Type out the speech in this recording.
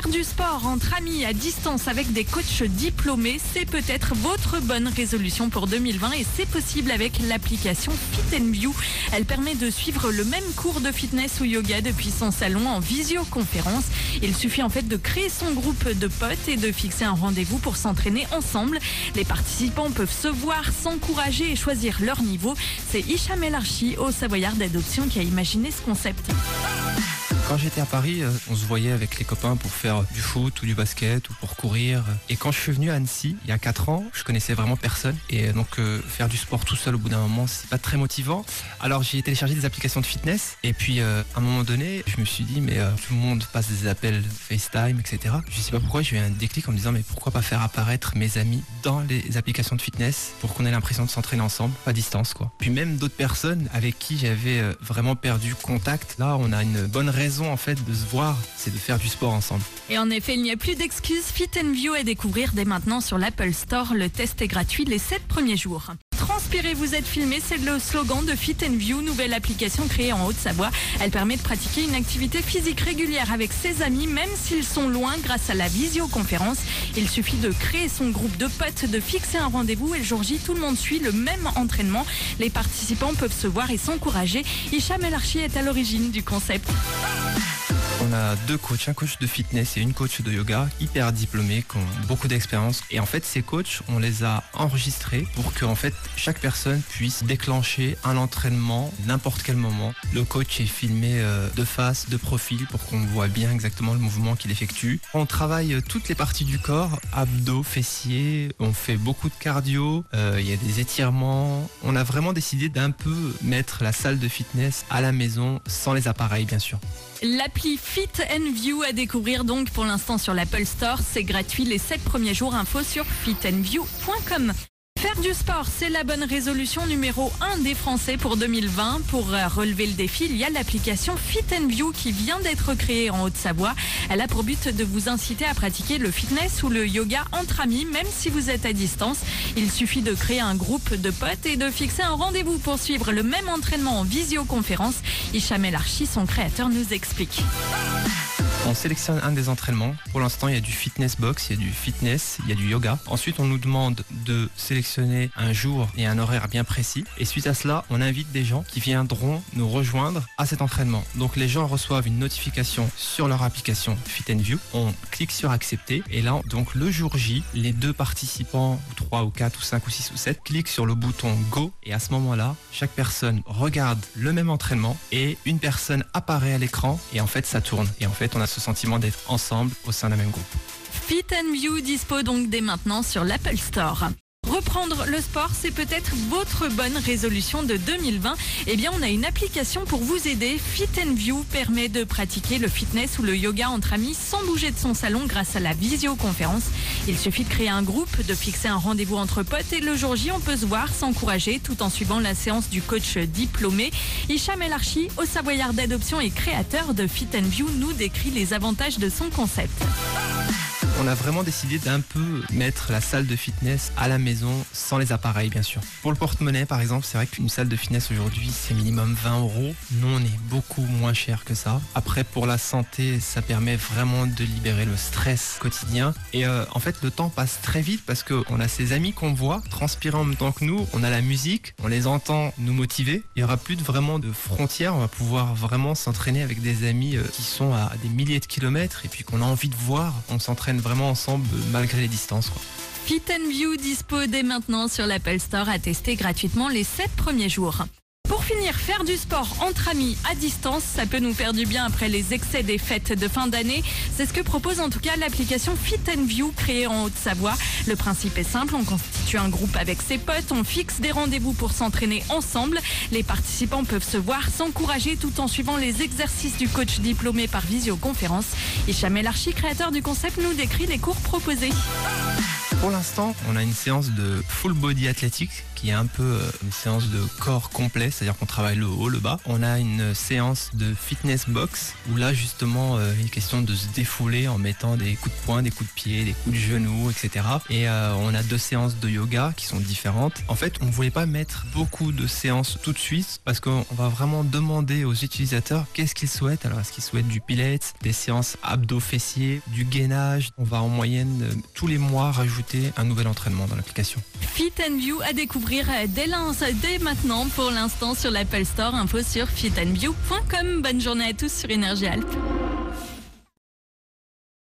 Faire du sport entre amis à distance avec des coachs diplômés, c'est peut-être votre bonne résolution pour 2020 et c'est possible avec l'application Fit View. Elle permet de suivre le même cours de fitness ou yoga depuis son salon en visioconférence. Il suffit en fait de créer son groupe de potes et de fixer un rendez-vous pour s'entraîner ensemble. Les participants peuvent se voir, s'encourager et choisir leur niveau. C'est Hicham Elarchi au Savoyard d'adoption qui a imaginé ce concept. Quand j'étais à Paris, euh, on se voyait avec les copains pour faire du foot ou du basket ou pour courir. Et quand je suis venu à Annecy, il y a 4 ans, je connaissais vraiment personne. Et donc euh, faire du sport tout seul au bout d'un moment, c'est pas très motivant. Alors j'ai téléchargé des applications de fitness. Et puis euh, à un moment donné, je me suis dit, mais tout le monde passe des appels FaceTime, etc. Je sais pas pourquoi, j'ai eu un déclic en me disant, mais pourquoi pas faire apparaître mes amis dans les applications de fitness pour qu'on ait l'impression de s'entraîner ensemble, à distance quoi. Puis même d'autres personnes avec qui j'avais vraiment perdu contact. Là, on a une bonne raison en fait de se voir, c'est de faire du sport ensemble. Et en effet, il n'y a plus d'excuses. Fit View à découvrir dès maintenant sur l'Apple Store. Le test est gratuit les 7 premiers jours. Vous êtes filmé, c'est le slogan de Fit View, nouvelle application créée en Haute-Savoie. Elle permet de pratiquer une activité physique régulière avec ses amis, même s'ils sont loin grâce à la visioconférence. Il suffit de créer son groupe de potes, de fixer un rendez-vous et le jour J, tout le monde suit le même entraînement. Les participants peuvent se voir et s'encourager. Hicham Elarchi est à l'origine du concept. On a deux coachs, un coach de fitness et une coach de yoga, hyper diplômés, qui ont beaucoup d'expérience. Et en fait, ces coachs, on les a enregistrés pour que en fait, chaque personne puisse déclencher un entraînement n'importe quel moment. Le coach est filmé euh, de face, de profil, pour qu'on voit bien exactement le mouvement qu'il effectue. On travaille toutes les parties du corps, abdos, fessiers, on fait beaucoup de cardio, euh, il y a des étirements. On a vraiment décidé d'un peu mettre la salle de fitness à la maison, sans les appareils bien sûr. L'appli Fit View à découvrir donc pour l'instant sur l'Apple Store. C'est gratuit les 7 premiers jours. Info sur fitandview.com. Faire du sport, c'est la bonne résolution numéro 1 des Français pour 2020. Pour euh, relever le défi, il y a l'application Fit View qui vient d'être créée en Haute-Savoie. Elle a pour but de vous inciter à pratiquer le fitness ou le yoga entre amis, même si vous êtes à distance. Il suffit de créer un groupe de potes et de fixer un rendez-vous pour suivre le même entraînement en visioconférence. Hicham Archi, son créateur, nous explique. On sélectionne un des entraînements. Pour l'instant, il y a du fitness box, il y a du fitness, il y a du yoga. Ensuite, on nous demande de sélectionner un jour et un horaire bien précis. Et suite à cela, on invite des gens qui viendront nous rejoindre à cet entraînement. Donc les gens reçoivent une notification sur leur application Fit View. On clique sur accepter et là, donc le jour J, les deux participants, ou trois ou quatre ou cinq ou six ou sept, cliquent sur le bouton Go et à ce moment-là, chaque personne regarde le même entraînement et une personne apparaît à l'écran et en fait ça tourne. Et en fait, on a ce sentiment d'être ensemble au sein d'un même groupe. Fit View dispo donc dès maintenant sur l'Apple Store. Reprendre le sport, c'est peut-être votre bonne résolution de 2020. Eh bien, on a une application pour vous aider. Fit View permet de pratiquer le fitness ou le yoga entre amis sans bouger de son salon grâce à la visioconférence. Il suffit de créer un groupe, de fixer un rendez-vous entre potes et le jour J, on peut se voir, s'encourager tout en suivant la séance du coach diplômé. Hicham Elarchi, au Savoyard d'adoption et créateur de Fit View, nous décrit les avantages de son concept on a vraiment décidé d'un peu mettre la salle de fitness à la maison sans les appareils bien sûr. Pour le porte-monnaie par exemple, c'est vrai qu'une salle de fitness aujourd'hui c'est minimum 20 euros. Nous on est beaucoup moins cher que ça. Après pour la santé ça permet vraiment de libérer le stress quotidien. Et euh, en fait le temps passe très vite parce qu'on a ces amis qu'on voit transpirer en même temps que nous, on a la musique, on les entend nous motiver. Il n'y aura plus de, vraiment de frontières, on va pouvoir vraiment s'entraîner avec des amis euh, qui sont à des milliers de kilomètres et puis qu'on a envie de voir. On s'entraîne ensemble malgré les distances. Quoi. Fit View dispo dès maintenant sur l'Apple Store à tester gratuitement les 7 premiers jours. Finir, faire du sport entre amis à distance, ça peut nous faire du bien après les excès des fêtes de fin d'année. C'est ce que propose en tout cas l'application Fit View créée en Haute-Savoie. Le principe est simple, on constitue un groupe avec ses potes, on fixe des rendez-vous pour s'entraîner ensemble. Les participants peuvent se voir, s'encourager tout en suivant les exercices du coach diplômé par visioconférence. Hicham Elarchi, créateur du concept, nous décrit les cours proposés. Pour l'instant, on a une séance de full body athlétique qui est un peu euh, une séance de corps complet, c'est-à-dire qu'on travaille le haut, le bas. On a une séance de fitness box où là justement euh, il est question de se défouler en mettant des coups de poing, des coups de pied, des coups de genoux, etc. Et euh, on a deux séances de yoga qui sont différentes. En fait, on ne voulait pas mettre beaucoup de séances tout de suite parce qu'on va vraiment demander aux utilisateurs qu'est-ce qu'ils souhaitent. Alors est-ce qu'ils souhaitent du pilates, des séances abdos fessiers, du gainage? On va en moyenne euh, tous les mois rajouter un nouvel entraînement dans l'application. Fit View à découvrir dès, dès maintenant pour l'instant sur l'Apple Store. Info sur fitandview.com. Bonne journée à tous sur Énergie Alpes.